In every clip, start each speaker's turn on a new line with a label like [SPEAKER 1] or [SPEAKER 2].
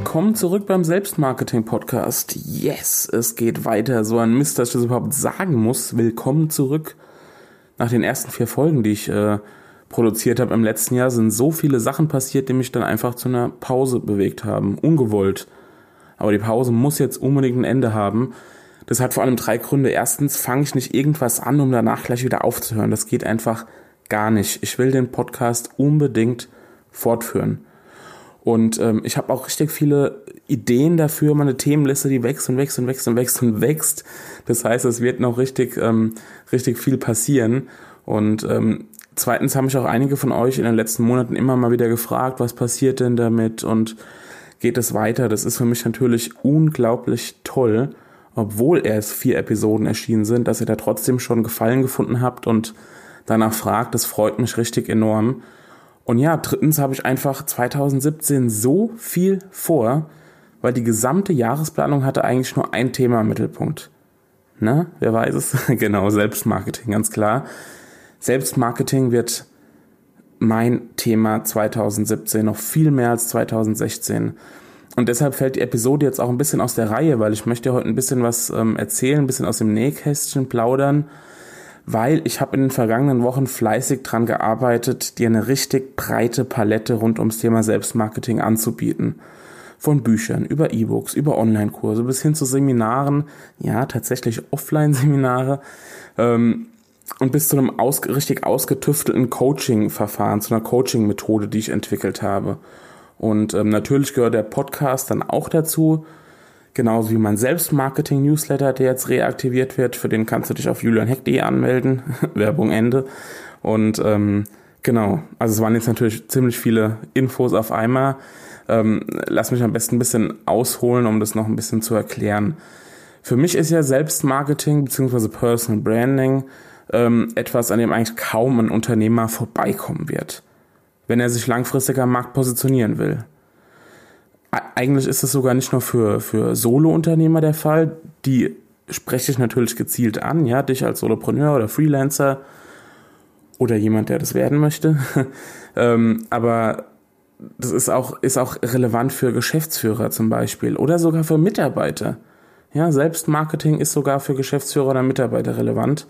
[SPEAKER 1] Willkommen zurück beim Selbstmarketing Podcast. Yes, es geht weiter. So ein Mist, dass ich das überhaupt sagen muss. Willkommen zurück. Nach den ersten vier Folgen, die ich äh, produziert habe im letzten Jahr, sind so viele Sachen passiert, die mich dann einfach zu einer Pause bewegt haben. Ungewollt. Aber die Pause muss jetzt unbedingt ein Ende haben. Das hat vor allem drei Gründe. Erstens fange ich nicht irgendwas an, um danach gleich wieder aufzuhören. Das geht einfach gar nicht. Ich will den Podcast unbedingt fortführen. Und ähm, ich habe auch richtig viele Ideen dafür, meine Themenliste, die wächst und wächst und wächst und wächst und wächst. Das heißt, es wird noch richtig, ähm, richtig viel passieren. Und ähm, zweitens haben mich auch einige von euch in den letzten Monaten immer mal wieder gefragt, was passiert denn damit und geht es weiter? Das ist für mich natürlich unglaublich toll, obwohl erst vier Episoden erschienen sind, dass ihr da trotzdem schon Gefallen gefunden habt und danach fragt. Das freut mich richtig enorm. Und ja, drittens habe ich einfach 2017 so viel vor, weil die gesamte Jahresplanung hatte eigentlich nur ein Thema im Mittelpunkt. Ne? Wer weiß es? genau, Selbstmarketing, ganz klar. Selbstmarketing wird mein Thema 2017 noch viel mehr als 2016. Und deshalb fällt die Episode jetzt auch ein bisschen aus der Reihe, weil ich möchte heute ein bisschen was ähm, erzählen, ein bisschen aus dem Nähkästchen plaudern weil ich habe in den vergangenen Wochen fleißig dran gearbeitet, dir eine richtig breite Palette rund ums Thema Selbstmarketing anzubieten. Von Büchern, über E-Books, über Online-Kurse bis hin zu Seminaren, ja, tatsächlich Offline-Seminare, ähm, und bis zu einem aus, richtig ausgetüftelten Coaching-Verfahren, zu einer Coaching-Methode, die ich entwickelt habe. Und ähm, natürlich gehört der Podcast dann auch dazu. Genauso wie mein Selbstmarketing-Newsletter, der jetzt reaktiviert wird. Für den kannst du dich auf julianheck.de anmelden. Werbung Ende. Und ähm, genau, also es waren jetzt natürlich ziemlich viele Infos auf einmal. Ähm, lass mich am besten ein bisschen ausholen, um das noch ein bisschen zu erklären. Für mich ist ja Selbstmarketing bzw. Personal Branding ähm, etwas, an dem eigentlich kaum ein Unternehmer vorbeikommen wird, wenn er sich langfristig am Markt positionieren will eigentlich ist es sogar nicht nur für, für Solo-Unternehmer der Fall. Die spreche ich natürlich gezielt an, ja, dich als Solopreneur oder Freelancer oder jemand, der das werden möchte. ähm, aber das ist auch, ist auch relevant für Geschäftsführer zum Beispiel oder sogar für Mitarbeiter. Ja, Selbstmarketing ist sogar für Geschäftsführer oder Mitarbeiter relevant.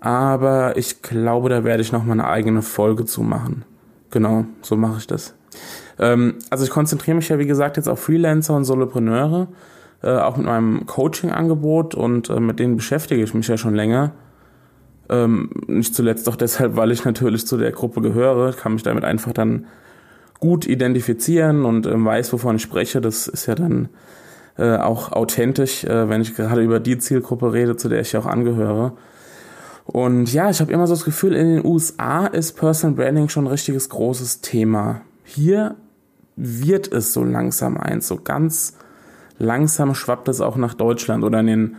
[SPEAKER 1] Aber ich glaube, da werde ich noch mal eine eigene Folge zu machen. Genau, so mache ich das. Ähm, also ich konzentriere mich ja, wie gesagt, jetzt auf Freelancer und Solopreneure, äh, auch mit meinem Coaching-Angebot und äh, mit denen beschäftige ich mich ja schon länger. Ähm, nicht zuletzt auch deshalb, weil ich natürlich zu der Gruppe gehöre, kann mich damit einfach dann gut identifizieren und ähm, weiß, wovon ich spreche. Das ist ja dann äh, auch authentisch, äh, wenn ich gerade über die Zielgruppe rede, zu der ich auch angehöre. Und ja, ich habe immer so das Gefühl, in den USA ist Personal Branding schon ein richtiges großes Thema. Hier wird es so langsam eins, so ganz langsam schwappt es auch nach Deutschland oder in den,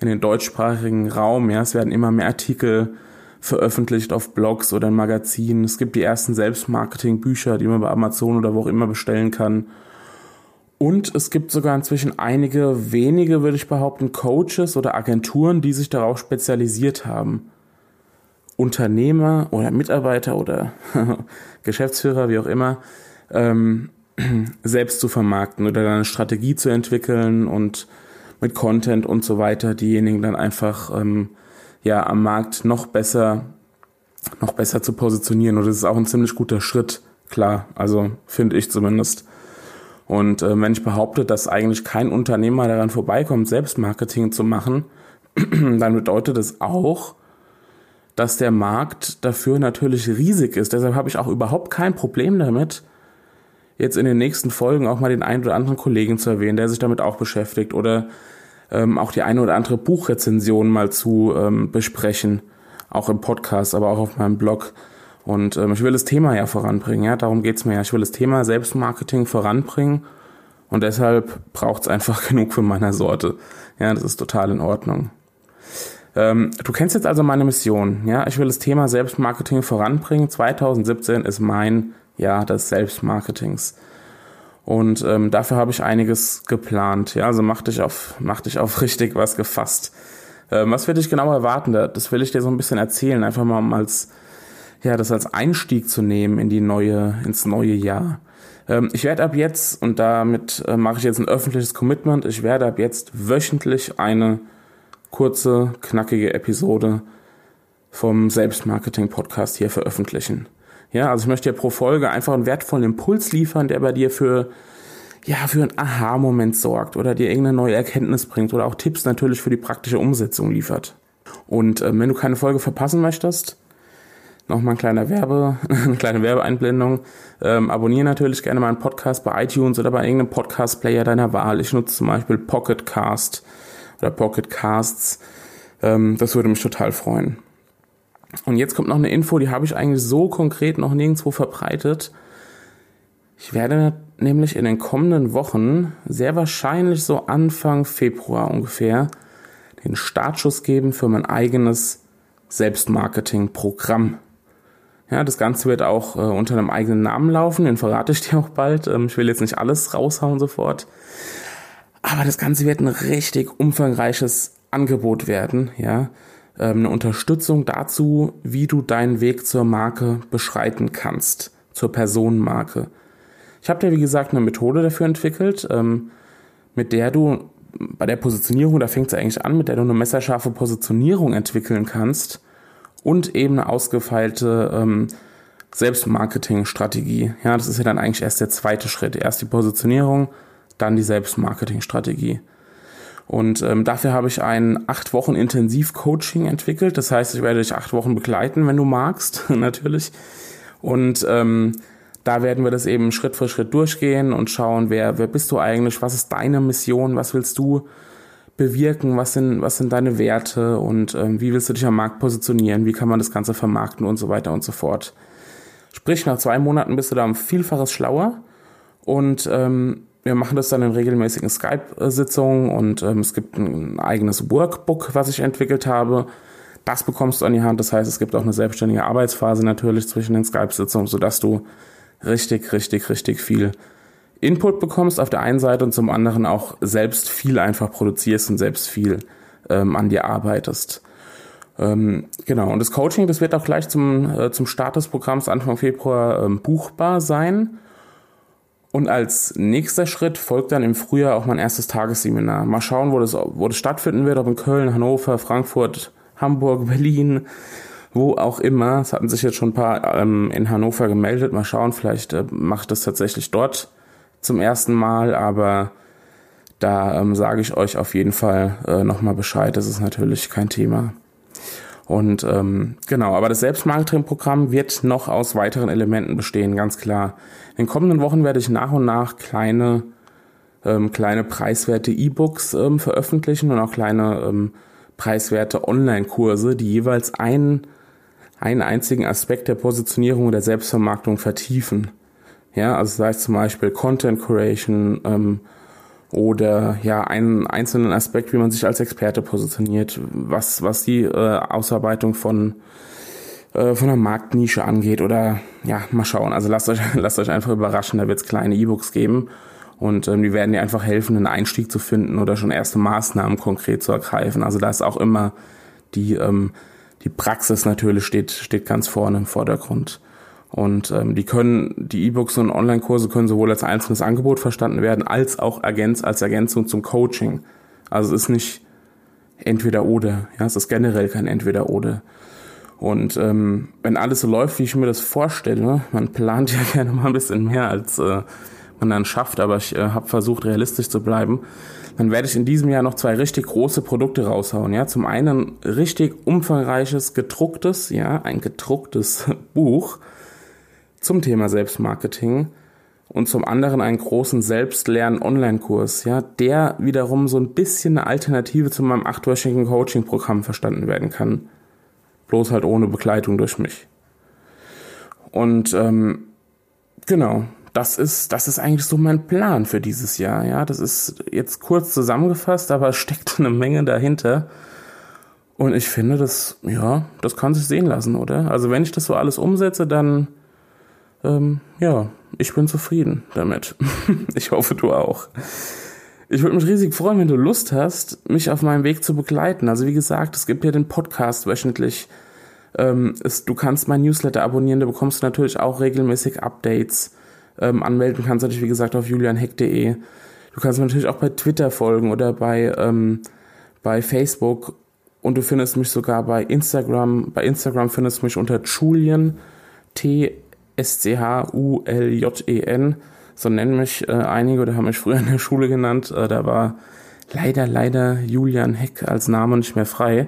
[SPEAKER 1] in den deutschsprachigen Raum. Ja, es werden immer mehr Artikel veröffentlicht auf Blogs oder in Magazinen. Es gibt die ersten Selbstmarketing-Bücher, die man bei Amazon oder wo auch immer bestellen kann. Und es gibt sogar inzwischen einige wenige, würde ich behaupten, Coaches oder Agenturen, die sich darauf spezialisiert haben. Unternehmer oder Mitarbeiter oder Geschäftsführer, wie auch immer, ähm, selbst zu vermarkten oder dann eine Strategie zu entwickeln und mit Content und so weiter diejenigen dann einfach ähm, ja am Markt noch besser noch besser zu positionieren. Und das ist auch ein ziemlich guter Schritt klar. Also finde ich zumindest. Und äh, wenn ich behaupte dass eigentlich kein Unternehmer daran vorbeikommt Selbstmarketing zu machen dann bedeutet es auch dass der Markt dafür natürlich riesig ist. Deshalb habe ich auch überhaupt kein Problem damit jetzt in den nächsten Folgen auch mal den einen oder anderen Kollegen zu erwähnen, der sich damit auch beschäftigt oder ähm, auch die eine oder andere Buchrezension mal zu ähm, besprechen, auch im Podcast, aber auch auf meinem Blog. Und ähm, ich will das Thema ja voranbringen, ja, darum geht's mir ja. Ich will das Thema Selbstmarketing voranbringen und deshalb braucht's einfach genug für meiner Sorte. Ja, das ist total in Ordnung. Ähm, du kennst jetzt also meine Mission. Ja, ich will das Thema Selbstmarketing voranbringen. 2017 ist mein Jahr des Selbstmarketings. Und ähm, dafür habe ich einiges geplant. Ja, also mach dich auf, mach dich auf richtig was gefasst. Ähm, was wird dich genau erwarten? Das will ich dir so ein bisschen erzählen, einfach mal um als, ja, das als Einstieg zu nehmen in die neue, ins neue Jahr. Ähm, ich werde ab jetzt, und damit äh, mache ich jetzt ein öffentliches Commitment, ich werde ab jetzt wöchentlich eine kurze, knackige Episode vom Selbstmarketing-Podcast hier veröffentlichen. Ja, also ich möchte dir pro Folge einfach einen wertvollen Impuls liefern, der bei dir für ja, für einen Aha-Moment sorgt oder dir irgendeine neue Erkenntnis bringt oder auch Tipps natürlich für die praktische Umsetzung liefert. Und äh, wenn du keine Folge verpassen möchtest, nochmal ein kleiner Werbe, eine kleine Werbeeinblendung. Ähm, abonniere natürlich gerne meinen Podcast bei iTunes oder bei irgendeinem Podcast-Player deiner Wahl. Ich nutze zum Beispiel Pocket Cast oder Pocket Casts. Ähm, das würde mich total freuen. Und jetzt kommt noch eine Info, die habe ich eigentlich so konkret noch nirgendwo verbreitet. Ich werde nämlich in den kommenden Wochen, sehr wahrscheinlich so Anfang Februar ungefähr, den Startschuss geben für mein eigenes Selbstmarketing-Programm. Ja, das Ganze wird auch äh, unter einem eigenen Namen laufen, den verrate ich dir auch bald. Ähm, ich will jetzt nicht alles raushauen sofort. Aber das Ganze wird ein richtig umfangreiches Angebot werden, ja. Ähm, eine Unterstützung dazu, wie du deinen Weg zur Marke beschreiten kannst, zur Personenmarke. Ich habe dir, wie gesagt, eine Methode dafür entwickelt, ähm, mit der du bei der Positionierung, da fängt es eigentlich an, mit der du eine messerscharfe Positionierung entwickeln kannst und eben eine ausgefeilte ähm, Selbstmarketingstrategie. Ja, das ist ja dann eigentlich erst der zweite Schritt. Erst die Positionierung, dann die Selbstmarketingstrategie. Und ähm, dafür habe ich ein acht Wochen Intensiv-Coaching entwickelt. Das heißt, ich werde dich acht Wochen begleiten, wenn du magst, natürlich. Und ähm, da werden wir das eben Schritt für Schritt durchgehen und schauen, wer, wer bist du eigentlich, was ist deine Mission, was willst du bewirken, was sind, was sind deine Werte? Und ähm, wie willst du dich am Markt positionieren, wie kann man das Ganze vermarkten? Und so weiter und so fort. Sprich, nach zwei Monaten bist du da um Vielfaches schlauer. Und ähm, wir machen das dann in regelmäßigen Skype-Sitzungen und ähm, es gibt ein eigenes Workbook, was ich entwickelt habe. Das bekommst du an die Hand. Das heißt, es gibt auch eine selbstständige Arbeitsphase natürlich zwischen den Skype-Sitzungen, sodass du richtig, richtig, richtig viel Input bekommst auf der einen Seite und zum anderen auch selbst viel einfach produzierst und selbst viel ähm, an dir arbeitest. Ähm, genau, und das Coaching, das wird auch gleich zum, äh, zum Start des Programms Anfang Februar ähm, buchbar sein. Und als nächster Schritt folgt dann im Frühjahr auch mein erstes Tagesseminar. Mal schauen, wo das, wo das stattfinden wird, ob in Köln, Hannover, Frankfurt, Hamburg, Berlin, wo auch immer. Es hatten sich jetzt schon ein paar ähm, in Hannover gemeldet. Mal schauen, vielleicht äh, macht das tatsächlich dort zum ersten Mal, aber da ähm, sage ich euch auf jeden Fall äh, nochmal Bescheid. Das ist natürlich kein Thema. Und ähm, genau, aber das Selbstmarketing-Programm wird noch aus weiteren Elementen bestehen, ganz klar. In den kommenden Wochen werde ich nach und nach kleine, ähm, kleine preiswerte E-Books ähm, veröffentlichen und auch kleine ähm, preiswerte Online-Kurse, die jeweils einen, einen einzigen Aspekt der Positionierung und der Selbstvermarktung vertiefen. Ja, also sei es zum Beispiel Content Creation ähm, oder ja einen einzelnen Aspekt, wie man sich als Experte positioniert, was was die äh, Ausarbeitung von äh, von einer Marktnische angeht oder ja mal schauen. Also lasst euch lasst euch einfach überraschen. Da wird es kleine E-Books geben und ähm, die werden dir einfach helfen, einen Einstieg zu finden oder schon erste Maßnahmen konkret zu ergreifen. Also da ist auch immer die ähm, die Praxis natürlich steht steht ganz vorne im Vordergrund. Und ähm, die können, die E-Books und Online-Kurse können sowohl als einzelnes Angebot verstanden werden, als auch ergänz, als Ergänzung zum Coaching. Also es ist nicht entweder oder, ja, es ist generell kein entweder oder. Und ähm, wenn alles so läuft, wie ich mir das vorstelle, man plant ja gerne mal ein bisschen mehr, als äh, man dann schafft, aber ich äh, habe versucht, realistisch zu bleiben, dann werde ich in diesem Jahr noch zwei richtig große Produkte raushauen. Ja, zum einen richtig umfangreiches gedrucktes, ja, ein gedrucktes Buch zum Thema Selbstmarketing und zum anderen einen großen Selbstlern-Online-Kurs, ja, der wiederum so ein bisschen eine Alternative zu meinem achtwöchigen Coaching-Programm verstanden werden kann. Bloß halt ohne Begleitung durch mich. Und ähm, genau, das ist, das ist eigentlich so mein Plan für dieses Jahr. Ja, das ist jetzt kurz zusammengefasst, aber es steckt eine Menge dahinter. Und ich finde, das, ja, das kann sich sehen lassen, oder? Also wenn ich das so alles umsetze, dann, ähm, ja, ich bin zufrieden damit. ich hoffe, du auch. Ich würde mich riesig freuen, wenn du Lust hast, mich auf meinem Weg zu begleiten. Also wie gesagt, es gibt hier den Podcast wöchentlich. Ähm, es, du kannst mein Newsletter abonnieren, da bekommst du natürlich auch regelmäßig Updates. Ähm, anmelden kannst du dich, wie gesagt, auf julianheck.de. Du kannst mir natürlich auch bei Twitter folgen oder bei, ähm, bei Facebook. Und du findest mich sogar bei Instagram. Bei Instagram findest du mich unter Julian, T-S-C-H-U-L-J-E-N so nennen mich äh, einige oder haben mich früher in der Schule genannt. Äh, da war leider, leider Julian Heck als Name nicht mehr frei.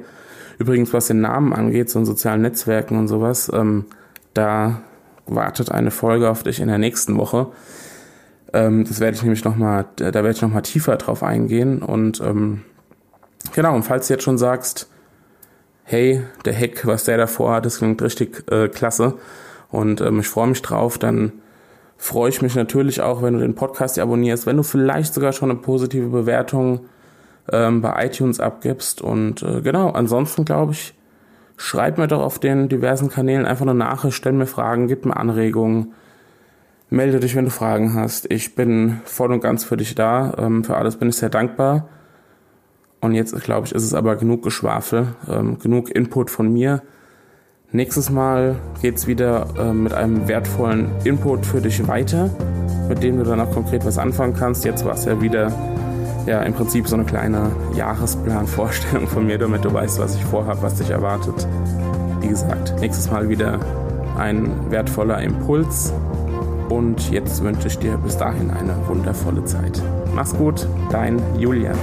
[SPEAKER 1] Übrigens, was den Namen angeht, so in sozialen Netzwerken und sowas, ähm, da wartet eine Folge auf dich in der nächsten Woche. Ähm, das werde ich nämlich nochmal, da werde ich nochmal tiefer drauf eingehen. Und ähm, genau, und falls du jetzt schon sagst, hey, der Heck, was der davor hat, das klingt richtig äh, klasse und ähm, ich freue mich drauf, dann freue ich mich natürlich auch, wenn du den Podcast abonnierst, wenn du vielleicht sogar schon eine positive Bewertung ähm, bei iTunes abgibst. Und äh, genau, ansonsten glaube ich, schreib mir doch auf den diversen Kanälen einfach eine Nachricht, stell mir Fragen, gib mir Anregungen, melde dich, wenn du Fragen hast. Ich bin voll und ganz für dich da. Ähm, für alles bin ich sehr dankbar. Und jetzt, glaube ich, ist es aber genug Geschwafel, ähm, genug Input von mir. Nächstes Mal geht es wieder äh, mit einem wertvollen Input für dich weiter, mit dem du dann auch konkret was anfangen kannst. Jetzt war es ja wieder ja, im Prinzip so eine kleine Jahresplanvorstellung von mir, damit du weißt, was ich vorhabe, was dich erwartet. Wie gesagt, nächstes Mal wieder ein wertvoller Impuls. Und jetzt wünsche ich dir bis dahin eine wundervolle Zeit. Mach's gut, dein Julian.